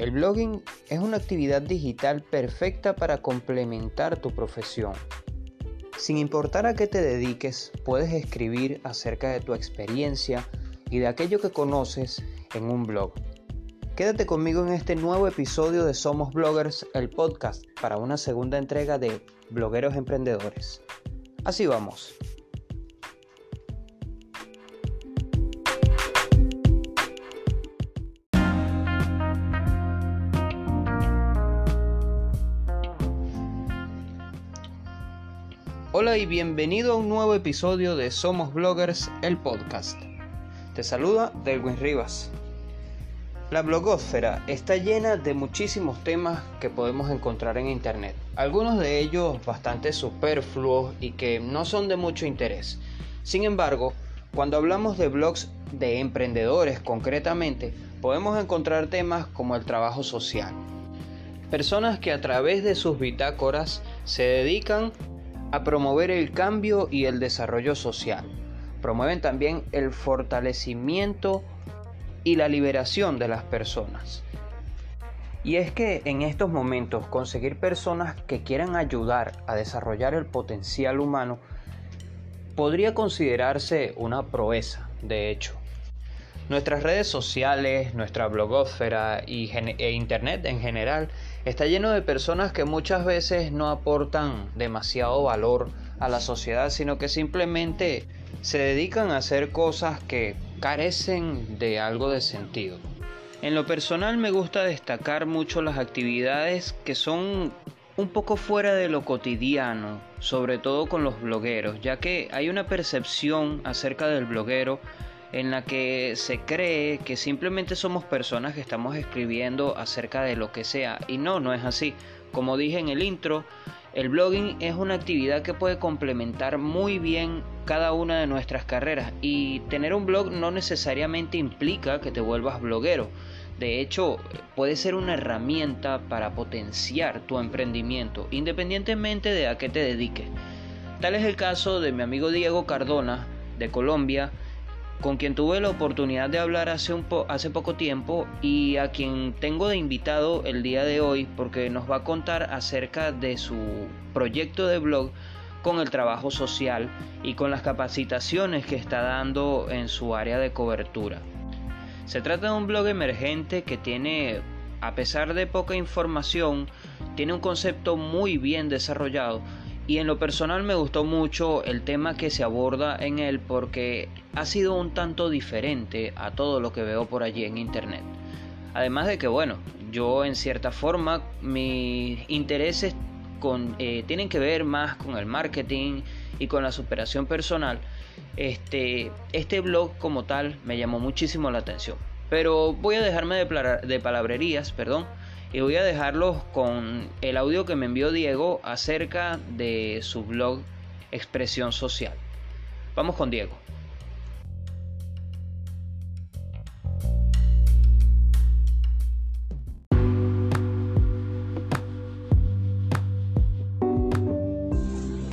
El blogging es una actividad digital perfecta para complementar tu profesión. Sin importar a qué te dediques, puedes escribir acerca de tu experiencia y de aquello que conoces en un blog. Quédate conmigo en este nuevo episodio de Somos Bloggers, el podcast, para una segunda entrega de Blogueros Emprendedores. Así vamos. Hola y bienvenido a un nuevo episodio de Somos Bloggers, el podcast. Te saluda Delwin Rivas. La blogosfera está llena de muchísimos temas que podemos encontrar en internet, algunos de ellos bastante superfluos y que no son de mucho interés. Sin embargo, cuando hablamos de blogs de emprendedores concretamente, podemos encontrar temas como el trabajo social. Personas que a través de sus bitácoras se dedican a promover el cambio y el desarrollo social. Promueven también el fortalecimiento y la liberación de las personas. Y es que en estos momentos conseguir personas que quieran ayudar a desarrollar el potencial humano podría considerarse una proeza, de hecho. Nuestras redes sociales, nuestra blogósfera y e internet en general está lleno de personas que muchas veces no aportan demasiado valor a la sociedad, sino que simplemente se dedican a hacer cosas que carecen de algo de sentido. En lo personal me gusta destacar mucho las actividades que son un poco fuera de lo cotidiano, sobre todo con los blogueros, ya que hay una percepción acerca del bloguero en la que se cree que simplemente somos personas que estamos escribiendo acerca de lo que sea. Y no, no es así. Como dije en el intro, el blogging es una actividad que puede complementar muy bien cada una de nuestras carreras y tener un blog no necesariamente implica que te vuelvas bloguero. De hecho, puede ser una herramienta para potenciar tu emprendimiento, independientemente de a qué te dediques. Tal es el caso de mi amigo Diego Cardona, de Colombia, con quien tuve la oportunidad de hablar hace, un hace poco tiempo y a quien tengo de invitado el día de hoy porque nos va a contar acerca de su proyecto de blog con el trabajo social y con las capacitaciones que está dando en su área de cobertura. Se trata de un blog emergente que tiene, a pesar de poca información, tiene un concepto muy bien desarrollado y en lo personal me gustó mucho el tema que se aborda en él porque ha sido un tanto diferente a todo lo que veo por allí en internet. Además de que, bueno, yo en cierta forma mis intereses con, eh, tienen que ver más con el marketing y con la superación personal. Este, este blog como tal me llamó muchísimo la atención. Pero voy a dejarme de, de palabrerías, perdón y voy a dejarlos con el audio que me envió Diego acerca de su blog Expresión Social. Vamos con Diego.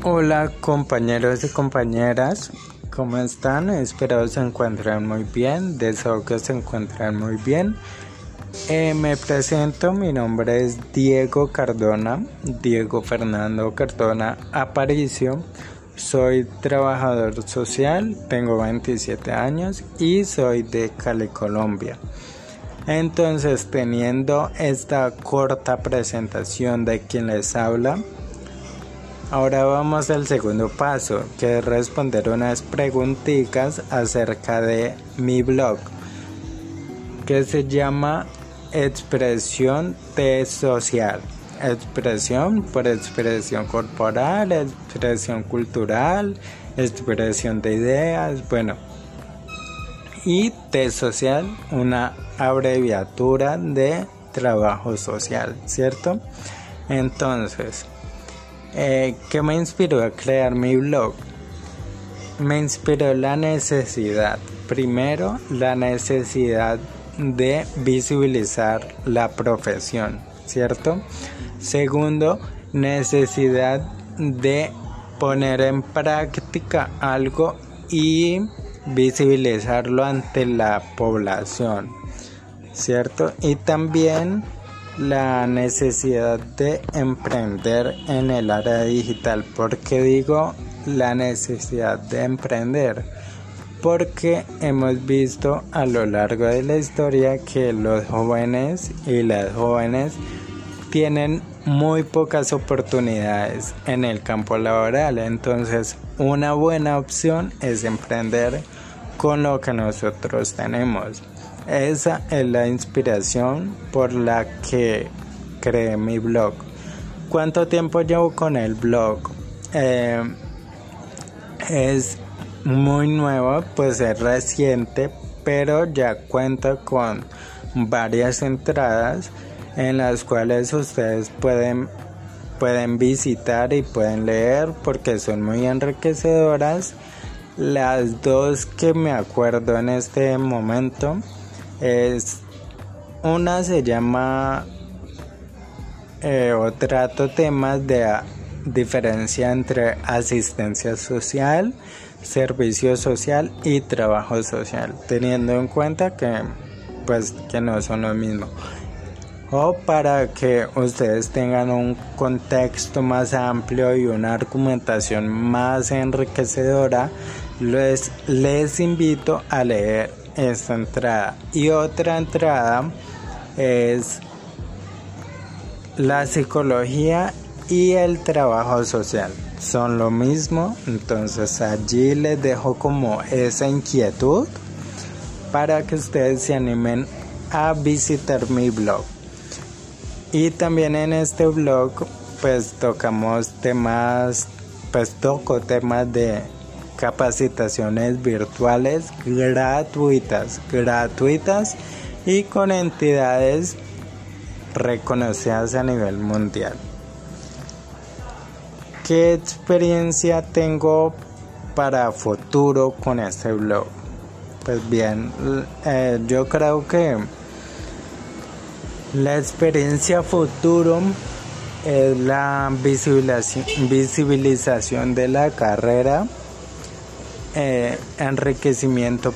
Hola compañeros y compañeras, ¿cómo están? Espero se encuentren muy bien, deseo que se encuentren muy bien. Eh, me presento, mi nombre es Diego Cardona, Diego Fernando Cardona Aparicio. Soy trabajador social, tengo 27 años y soy de Cali, Colombia. Entonces, teniendo esta corta presentación de quien les habla, ahora vamos al segundo paso, que es responder unas preguntitas acerca de mi blog, que se llama expresión T social. Expresión por expresión corporal, expresión cultural, expresión de ideas, bueno. Y T social, una abreviatura de trabajo social, ¿cierto? Entonces, eh, ¿qué me inspiró a crear mi blog? Me inspiró la necesidad, primero la necesidad de visibilizar la profesión, ¿cierto? Segundo, necesidad de poner en práctica algo y visibilizarlo ante la población, ¿cierto? Y también la necesidad de emprender en el área digital. ¿Por qué digo la necesidad de emprender? Porque hemos visto a lo largo de la historia que los jóvenes y las jóvenes tienen muy pocas oportunidades en el campo laboral. Entonces, una buena opción es emprender con lo que nosotros tenemos. Esa es la inspiración por la que creé mi blog. ¿Cuánto tiempo llevo con el blog? Eh, es muy nuevo, pues es reciente, pero ya cuenta con varias entradas en las cuales ustedes pueden pueden visitar y pueden leer porque son muy enriquecedoras. Las dos que me acuerdo en este momento es una se llama eh, o trato temas de diferencia entre asistencia social, servicio social y trabajo social, teniendo en cuenta que pues que no son lo mismo. O para que ustedes tengan un contexto más amplio y una argumentación más enriquecedora, les, les invito a leer esta entrada. Y otra entrada es la psicología y el trabajo social. Son lo mismo, entonces allí les dejo como esa inquietud para que ustedes se animen a visitar mi blog. Y también en este blog pues tocamos temas, pues toco temas de capacitaciones virtuales gratuitas, gratuitas y con entidades reconocidas a nivel mundial. ¿Qué experiencia tengo para futuro con este blog? Pues bien, eh, yo creo que la experiencia futuro es la visibilización de la carrera eh, enriquecimiento,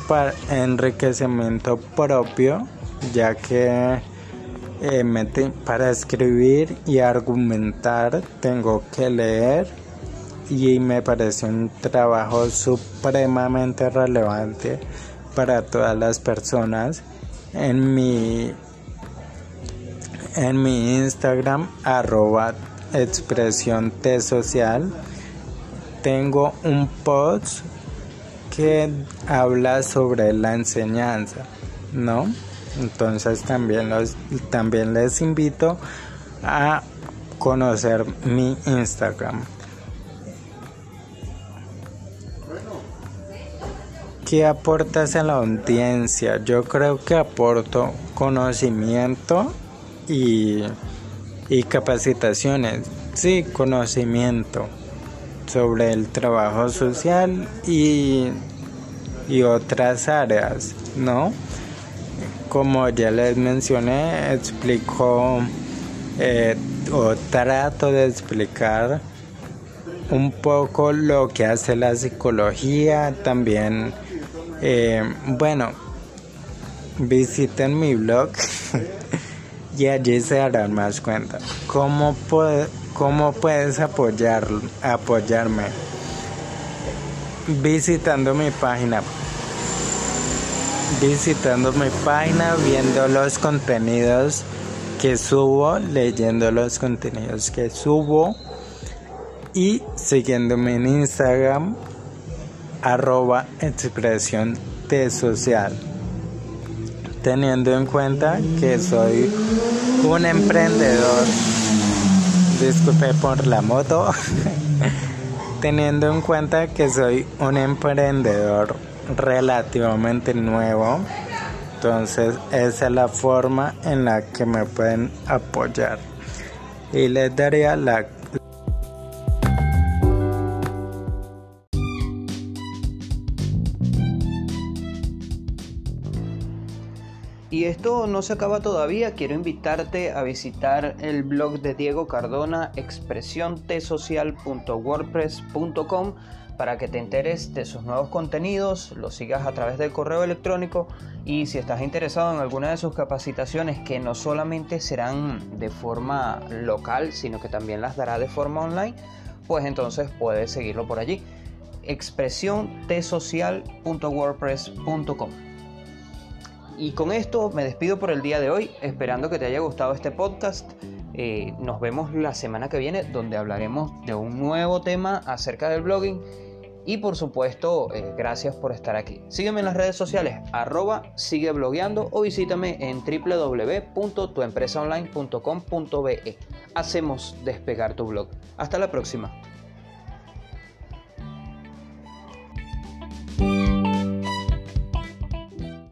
enriquecimiento propio, ya que eh, para escribir y argumentar tengo que leer y me parece un trabajo supremamente relevante para todas las personas. En mi, en mi Instagram, arroba expresión T social, tengo un post que habla sobre la enseñanza, ¿no? Entonces también, los, también les invito a conocer mi Instagram. ¿Qué aportas a la audiencia? Yo creo que aporto conocimiento y, y capacitaciones. Sí, conocimiento sobre el trabajo social y, y otras áreas, ¿no? Como ya les mencioné, explico eh, o trato de explicar un poco lo que hace la psicología, también, eh, bueno, visiten mi blog y allí se darán más cuenta. ¿Cómo puede ¿Cómo puedes apoyar, apoyarme? Visitando mi página. Visitando mi página, viendo los contenidos que subo, leyendo los contenidos que subo y siguiéndome en Instagram arroba expresión social. Teniendo en cuenta que soy un emprendedor disculpe por la moto, teniendo en cuenta que soy un emprendedor relativamente nuevo, entonces esa es la forma en la que me pueden apoyar. Y les daría la Y esto no se acaba todavía, quiero invitarte a visitar el blog de Diego Cardona, expresiontesocial.wordpress.com, para que te enteres de sus nuevos contenidos, los sigas a través del correo electrónico y si estás interesado en alguna de sus capacitaciones que no solamente serán de forma local, sino que también las dará de forma online, pues entonces puedes seguirlo por allí. expresiontesocial.wordpress.com Y con esto me despido por el día de hoy, esperando que te haya gustado este podcast. Eh, nos vemos la semana que viene donde hablaremos de un nuevo tema acerca del blogging. Y por supuesto, eh, gracias por estar aquí. Sígueme en las redes sociales, arroba sigue blogueando o visítame en www.tuempresaonline.com.be. Hacemos despegar tu blog. Hasta la próxima.